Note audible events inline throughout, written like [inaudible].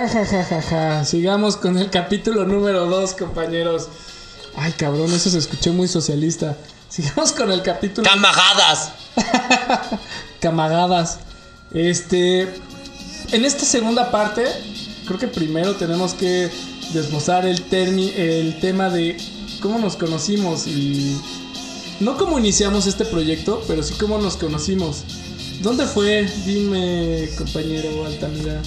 Ja, ja, ja, ja, ja. Sigamos con el capítulo número 2, compañeros. Ay, cabrón, eso se escuchó muy socialista. Sigamos con el capítulo. ¡Camagadas! [laughs] Camagadas. Este. En esta segunda parte, creo que primero tenemos que desbozar el, termi- el tema de cómo nos conocimos y. No cómo iniciamos este proyecto, pero sí cómo nos conocimos. ¿Dónde fue? Dime, compañero Altamira.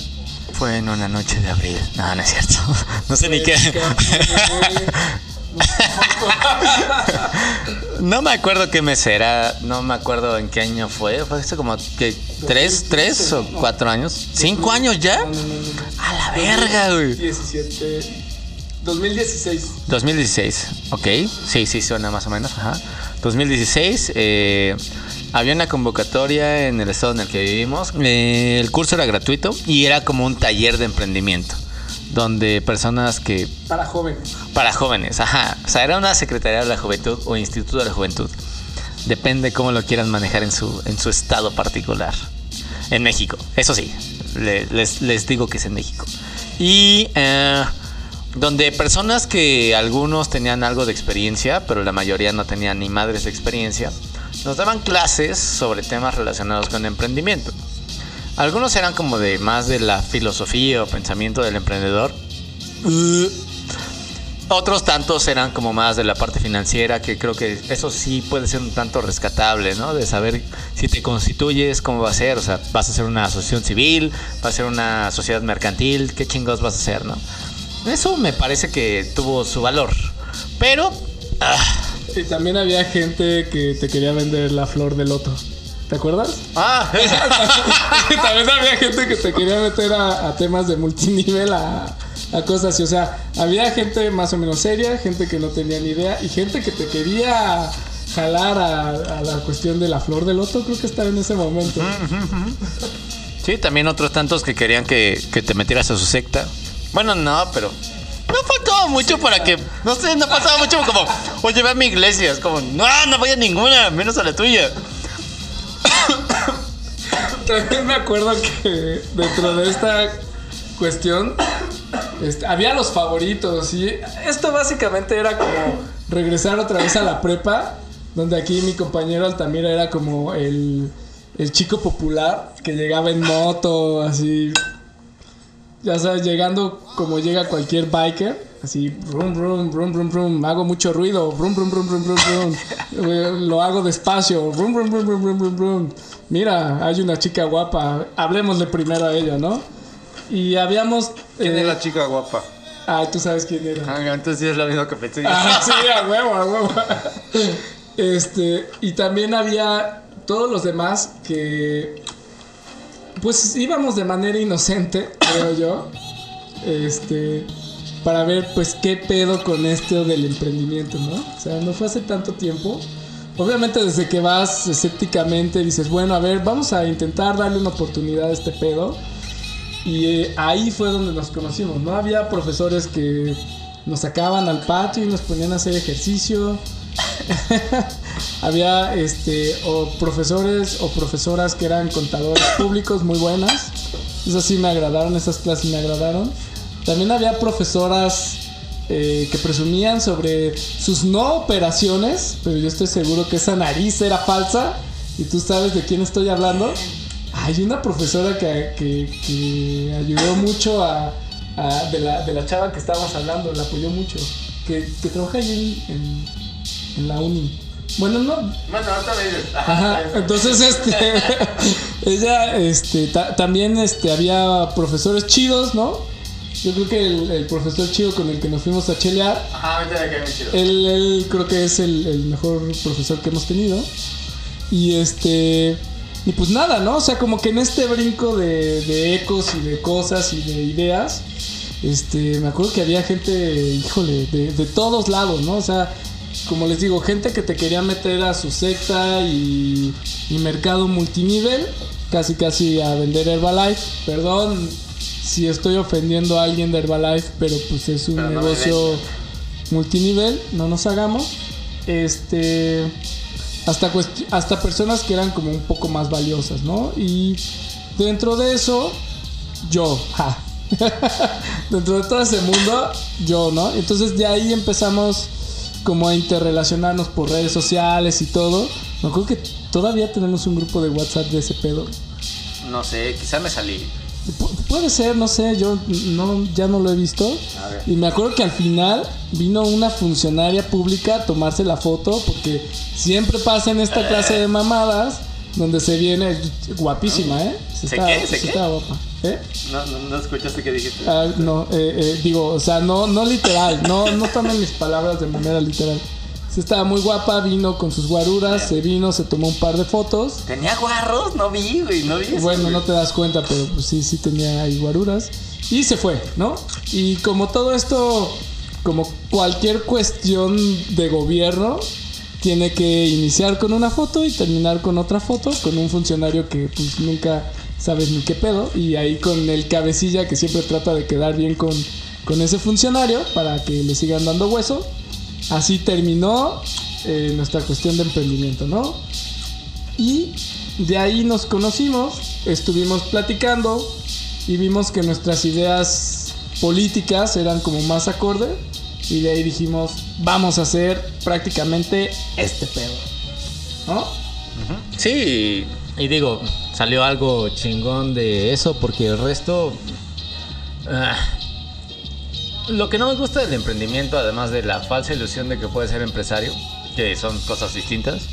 Fue en una noche de abril. No, no es cierto. [laughs] No sé ni qué. No me acuerdo qué mes era. No me acuerdo en qué año fue. Fue hace como que tres, tres o cuatro años. ¿Cinco años ya? No, no, no, no. A la verga, güey. 17. 2016. 2016, ok. Sí, sí, suena más o menos. Ajá. 2016, eh, había una convocatoria en el estado en el que vivimos. Eh, el curso era gratuito y era como un taller de emprendimiento. Donde personas que. Para jóvenes. Para jóvenes, ajá. O sea, era una Secretaría de la Juventud o Instituto de la Juventud. Depende cómo lo quieran manejar en su, en su estado particular. En México, eso sí. le- les, les digo que es en México. Y eh, donde personas que algunos tenían algo de experiencia, pero la mayoría no tenían ni madres de experiencia, nos daban clases sobre temas relacionados con emprendimiento. Algunos eran como de más de la filosofía o pensamiento del emprendedor. Uh, Otros tantos eran como más de la parte financiera, que creo que eso sí puede ser un tanto rescatable, ¿no? De saber si te constituyes, cómo va a ser, o sea, vas a ser una asociación civil, vas a ser una sociedad mercantil, qué chingados vas a hacer, ¿no? Eso me parece que tuvo su valor. Pero, ah, Y también había gente que te quería vender la flor de loto. ¿Te acuerdas? ah, [laughs] también había gente que te quería meter a, a temas de multinivel, a, a cosas así. O sea, había gente más o menos seria, gente que no tenía ni idea y gente que te quería jalar a, a la cuestión de la flor de loto. Creo que estaba en ese momento. Sí, también otros tantos que querían que, que te metieras a su secta. Bueno, no, pero no faltaba mucho para que, no sé, no pasaba mucho como, oye, ve a mi iglesia. Es como, no, no voy a ninguna, menos a la tuya. [coughs] También me acuerdo que dentro de esta cuestión este, había los favoritos y esto básicamente era como regresar otra vez a la prepa, donde aquí mi compañero Altamira era como el, el chico popular que llegaba en moto, así, ya sabes, llegando como llega cualquier biker. Así, brum, brum, brum, brum, brum, hago mucho ruido, brum, brum, brum, brum, brum, brum. Eh, lo hago despacio, brum, brum, brum, brum, brum, brum. Mira, hay una chica guapa, hablemosle primero a ella, ¿no? Y habíamos... ¿Quién eh, es la chica guapa? Ah, tú sabes quién era. Ah, entonces sí es lo mismo que pensé. Ah, sí, a huevo, a huevo. Este, y también había todos los demás que pues íbamos de manera inocente, creo yo. Este, para ver pues qué pedo con esto del emprendimiento, ¿no? O sea, no fue hace tanto tiempo. Obviamente desde que vas escépticamente dices, bueno, a ver, vamos a intentar darle una oportunidad a este pedo. Y eh, ahí fue donde nos conocimos, ¿no? Había profesores que nos sacaban al patio y nos ponían a hacer ejercicio. [laughs] Había este o profesores o profesoras que eran contadores públicos muy buenas. Esas sí me agradaron, esas clases me agradaron. También había profesoras eh, que presumían sobre sus no operaciones, pero yo estoy seguro que esa nariz era falsa y tú sabes de quién estoy hablando. Hay una profesora que, que- ayudó mucho a, a- de, la, de la chava que estábamos hablando, la apoyó mucho, que, trabaja en, en- en la uni. Bueno, no, Bueno, me dices. Ajá, [laughs] entonces este [laughs] ella este ta- también este había profesores chidos, ¿no? Yo creo que el, el profesor chido con el que nos fuimos a chelear, Ajá, ahorita me muy chido. él, él creo que es el, el mejor profesor que hemos tenido. Y este y pues nada, ¿no? O sea, como que en este brinco de, de ecos y de cosas y de ideas, este, me acuerdo que había gente, híjole, de, de todos lados, ¿no? O sea, como les digo, gente que te quería meter a su secta y, y mercado multinivel, casi casi a vender Herbalife. Perdón si estoy ofendiendo a alguien de Herbalife, pero pues es un Pero no me negocio multinivel, no nos hagamos. Este hasta hasta personas que eran como un poco más valiosas, ¿no? Y dentro de eso yo, ja, [laughs] dentro de todo ese mundo, yo, ¿no? Entonces de ahí empezamos como a interrelacionarnos por redes sociales y todo. Me acuerdo que todavía tenemos un grupo de WhatsApp de ese pedo. No sé, quizá me salí. Pu- puede ser, no sé, yo no, ya no lo he visto. A ver. Y me acuerdo que al final vino una funcionaria pública a tomarse la foto porque siempre pasa en esta clase de mamadas donde se viene guapísima, ¿eh? Se ¿Se está, qué? ¿Se se qué? está guapa. ¿Eh? No, no, no escuchaste que dijiste. Ah, no, eh, eh, digo, o sea, no, no literal, no, no tomen mis palabras de manera literal. Se estaba muy guapa, vino con sus guaruras, se vino, se tomó un par de fotos. ¿Tenía guarros? No vi, güey, no vi eso. Bueno, güey. no te das cuenta, pero pues sí, sí tenía ahí guaruras. Y se fue, ¿no? Y como todo esto, como cualquier cuestión de gobierno, tiene que iniciar con una foto y terminar con otra foto, con un funcionario que pues nunca sabes ni qué pedo. Y ahí con el cabecilla que siempre trata de quedar bien con, con ese funcionario para que le sigan dando hueso. Así terminó eh, nuestra cuestión de emprendimiento, ¿no? Y de ahí nos conocimos, estuvimos platicando y vimos que nuestras ideas políticas eran como más acorde. Y de ahí dijimos, vamos a hacer prácticamente este pedo. ¿No? Sí, y digo, salió algo chingón de eso porque el resto... ah, lo que no me gusta del emprendimiento, además de la falsa ilusión de que puedes ser empresario, que son cosas distintas,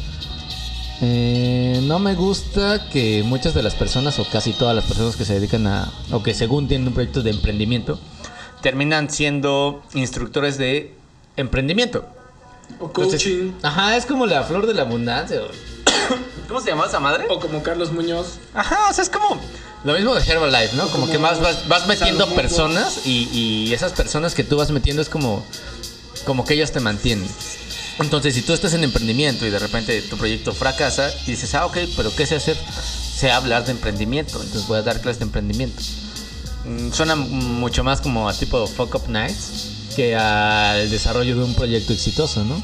eh, no me gusta que muchas de las personas, o casi todas las personas que se dedican a, o que según tienen un proyecto de emprendimiento, terminan siendo instructores de emprendimiento. O Entonces, coaching. ajá, es como la flor de la abundancia. ¿Cómo se llama esa madre? O como Carlos Muñoz. Ajá, o sea, es como lo mismo de Herbalife, ¿no? Como, Como que más vas, vas metiendo Salomón. personas y, y esas personas que tú vas metiendo es como, como que ellas te mantienen. Entonces, si tú estás en emprendimiento y de repente tu proyecto fracasa y dices, ah, ok, pero ¿qué sé hacer? Sé hablar de emprendimiento, entonces voy a dar clases de emprendimiento. Mm, Suena mucho más como a tipo Fuck Up Nights que al desarrollo de un proyecto exitoso, ¿no?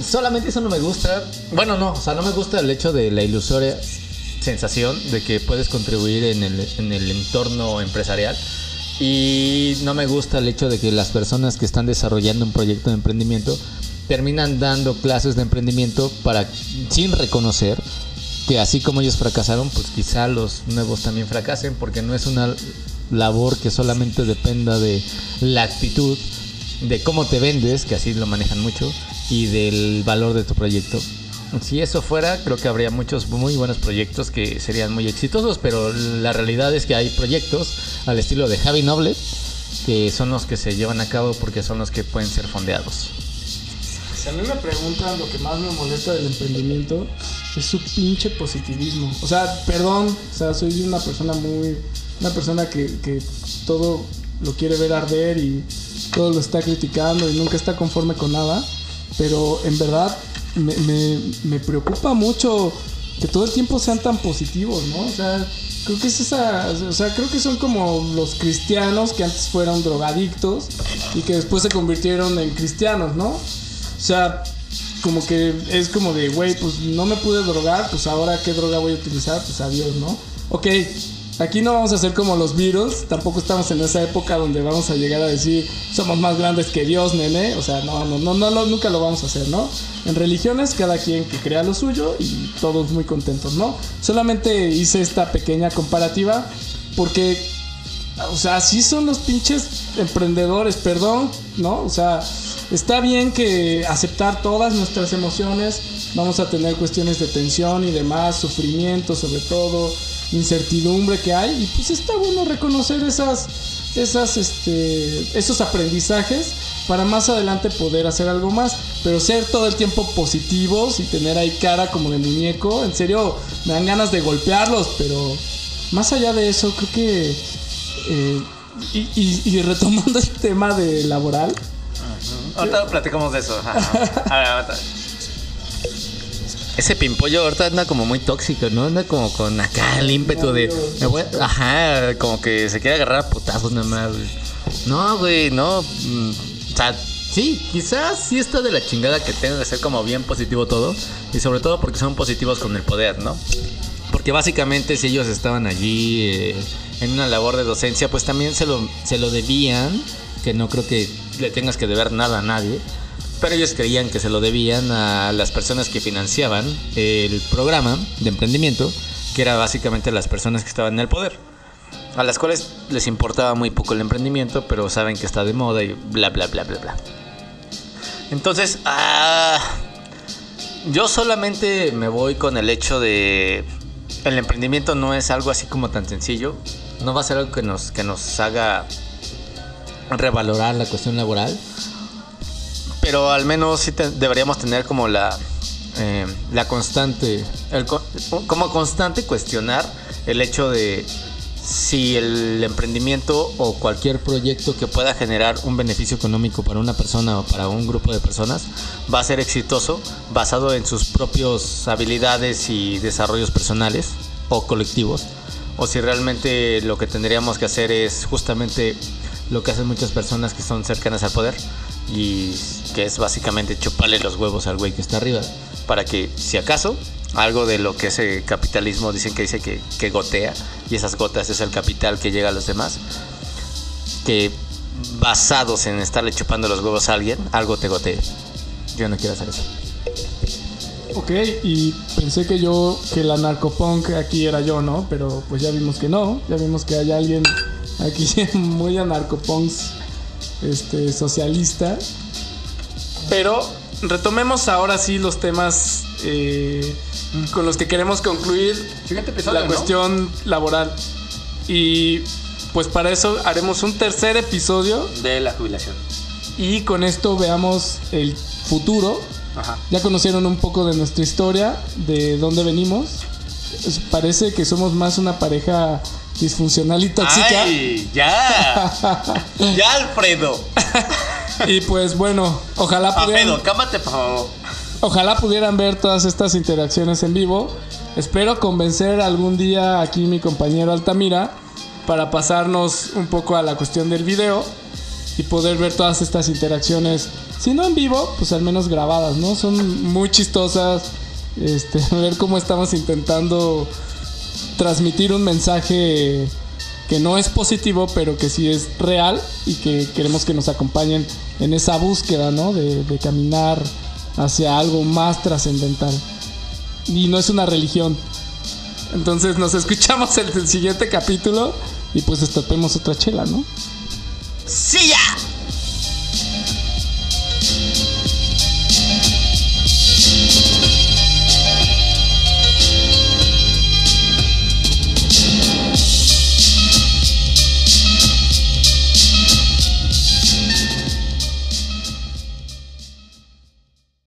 Solamente eso no me gusta. Bueno, no, o sea, no me gusta el hecho de la ilusoria sensación de que puedes contribuir en el, en el entorno empresarial. Y no me gusta el hecho de que las personas que están desarrollando un proyecto de emprendimiento terminan dando clases de emprendimiento para sin reconocer que así como ellos fracasaron, pues quizá los nuevos también fracasen porque no es una labor que solamente dependa de la actitud, de cómo te vendes, que así lo manejan mucho, y del valor de tu proyecto. Si eso fuera, creo que habría muchos muy buenos proyectos que serían muy exitosos, pero la realidad es que hay proyectos al estilo de Javi Noble que son los que se llevan a cabo porque son los que pueden ser fondeados. Si a mí me preguntan lo que más me molesta del emprendimiento es su pinche positivismo. O sea, perdón, o sea, soy una persona muy. Una persona que, que todo lo quiere ver arder y todo lo está criticando y nunca está conforme con nada. Pero en verdad me, me- preocupa mucho que todo el tiempo sean tan positivos, ¿no? O sea, creo que es esa. O sea, creo que son como los cristianos que antes fueron drogadictos y que después se convirtieron en cristianos, ¿no? O sea, como que es como de, güey, pues no me pude drogar, pues ahora qué droga voy a utilizar, pues adiós, ¿no? Ok, aquí no vamos a ser como los virus, tampoco estamos en esa época donde vamos a llegar a decir, somos más grandes que Dios, nene. O sea, no, no, no, no, nunca lo vamos a hacer, ¿no? En religiones, cada quien que crea lo suyo y todos muy contentos, ¿no? Solamente hice esta pequeña comparativa porque o sea, sí son los pinches emprendedores, perdón, ¿no? O sea, está bien que aceptar todas nuestras emociones, vamos a tener cuestiones de tensión y demás, sufrimiento sobre todo, incertidumbre que hay, y pues está bueno reconocer esas, esas, este, esos aprendizajes para más adelante poder hacer algo más, pero ser todo el tiempo positivos y tener ahí cara como de muñeco, en serio, me dan ganas de golpearlos, pero más allá de eso, creo que eh, y, y- y retomando el tema de laboral, Ahorita platicamos de eso. ajá. [laughs] A ver. Ese pimpollo ahorita anda como muy tóxico, ¿no? Anda como con acá el ímpetu de. me voy ajá, como que se quiere agarrar a putazos nada más, güey. No, güey, no. mm, O sea, sí, quizás sí está de la chingada que tenga que ser como bien positivo todo. Y sobre todo porque son positivos con el poder, ¿no? Porque básicamente si ellos estaban allí eh, en una labor de docencia, pues también se lo, se lo debían, que no creo que le tengas que deber nada a nadie, pero ellos creían que se lo debían a las personas que financiaban el programa de emprendimiento, que era básicamente las personas que estaban en el poder, a las cuales les importaba muy poco el emprendimiento, pero saben que está de moda y bla, bla, bla, bla, bla. Entonces, ah, yo solamente me voy con el hecho de el emprendimiento no es algo así como tan sencillo. No va a ser algo que nos, que nos haga revalorar la cuestión laboral. Pero al menos sí te- deberíamos tener como la, eh, la constante, como constante cuestionar el hecho de si el emprendimiento o cualquier proyecto que pueda generar un beneficio económico para una persona o para un grupo de personas va a ser exitoso basado en sus propias habilidades y desarrollos personales o colectivos o si realmente lo que tendríamos que hacer es justamente lo que hacen muchas personas que son cercanas al poder y que es básicamente chuparle los huevos al güey que está arriba para que si acaso algo de lo que ese capitalismo dicen que dice que, que gotea y esas gotas es el capital que llega a los demás que basados en estarle chupando los huevos a alguien algo te gotee. Yo no quiero hacer eso. Ok, y pensé que yo, que la narcopunk aquí era yo, ¿no? Pero pues ya vimos que no, ya vimos que hay alguien aquí [laughs] muy anarcopunks, este, socialista. Pero retomemos ahora sí los temas eh, con los que queremos concluir episodio, la ¿no? cuestión laboral. Y pues para eso haremos un tercer episodio De la jubilación. y con esto veamos el futuro Ajá. ya conocieron un poco de nuestra historia, de dónde venimos. Parece que somos más una pareja disfuncional y tóxica. ¡Ay! ¡Ya! [laughs] ¡Ya, Alfredo! Y pues bueno, ojalá pudieran, Alfredo, cámate, por favor. ojalá pudieran ver todas estas interacciones en vivo. Espero convencer algún día aquí mi compañero Altamira para pasarnos un poco a la cuestión del video y poder ver todas estas interacciones, si no en vivo, pues al menos grabadas, ¿no? Son muy chistosas. Este, [laughs] ver cómo estamos intentando transmitir un mensaje que no es positivo, pero que sí es real y que queremos que nos acompañen en esa búsqueda, ¿no? De, caminar hacia algo más trascendental. Y no es una religión. Entonces nos escuchamos el siguiente capítulo y pues destapemos otra chela, ¿no? ¡Sí, ya!